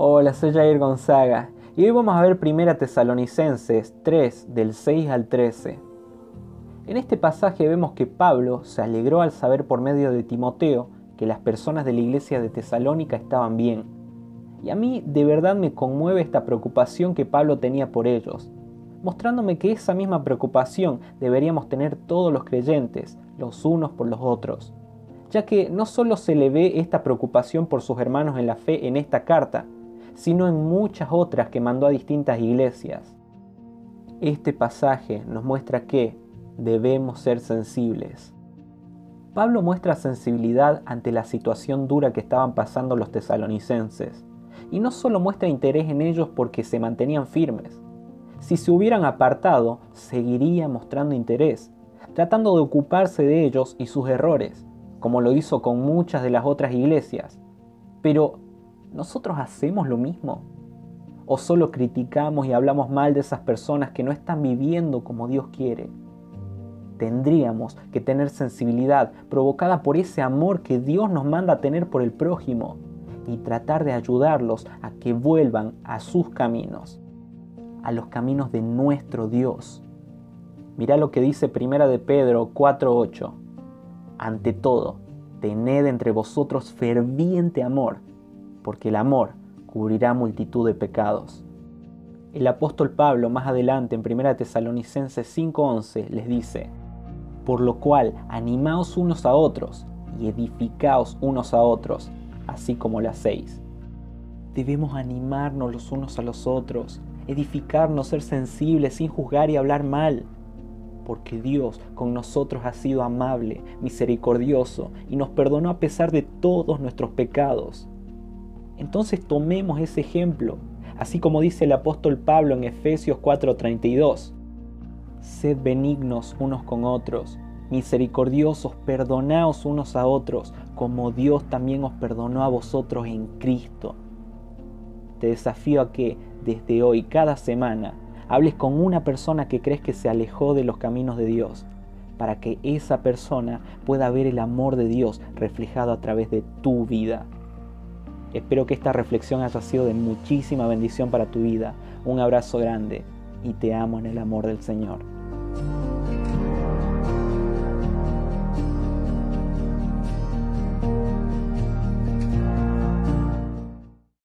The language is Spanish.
Hola, soy Jair Gonzaga y hoy vamos a ver Primera Tesalonicenses 3 del 6 al 13. En este pasaje vemos que Pablo se alegró al saber por medio de Timoteo que las personas de la iglesia de Tesalónica estaban bien. Y a mí de verdad me conmueve esta preocupación que Pablo tenía por ellos, mostrándome que esa misma preocupación deberíamos tener todos los creyentes, los unos por los otros, ya que no solo se le ve esta preocupación por sus hermanos en la fe en esta carta, sino en muchas otras que mandó a distintas iglesias. Este pasaje nos muestra que debemos ser sensibles. Pablo muestra sensibilidad ante la situación dura que estaban pasando los tesalonicenses, y no solo muestra interés en ellos porque se mantenían firmes. Si se hubieran apartado, seguiría mostrando interés, tratando de ocuparse de ellos y sus errores, como lo hizo con muchas de las otras iglesias. Pero ¿nosotros hacemos lo mismo? ¿O solo criticamos y hablamos mal de esas personas que no están viviendo como Dios quiere? Tendríamos que tener sensibilidad provocada por ese amor que Dios nos manda tener por el prójimo y tratar de ayudarlos a que vuelvan a sus caminos, a los caminos de nuestro Dios. Mira lo que dice Primera de Pedro 4:8. Ante todo, tened entre vosotros ferviente amor porque el amor cubrirá multitud de pecados. El apóstol Pablo más adelante en 1 Tesalonicenses 5:11 les dice, por lo cual animaos unos a otros y edificaos unos a otros, así como lo hacéis. Debemos animarnos los unos a los otros, edificarnos, ser sensibles sin juzgar y hablar mal, porque Dios con nosotros ha sido amable, misericordioso y nos perdonó a pesar de todos nuestros pecados. Entonces tomemos ese ejemplo, así como dice el apóstol Pablo en Efesios 4:32. Sed benignos unos con otros, misericordiosos, perdonaos unos a otros, como Dios también os perdonó a vosotros en Cristo. Te desafío a que desde hoy, cada semana, hables con una persona que crees que se alejó de los caminos de Dios, para que esa persona pueda ver el amor de Dios reflejado a través de tu vida. Espero que esta reflexión haya sido de muchísima bendición para tu vida. Un abrazo grande y te amo en el amor del Señor.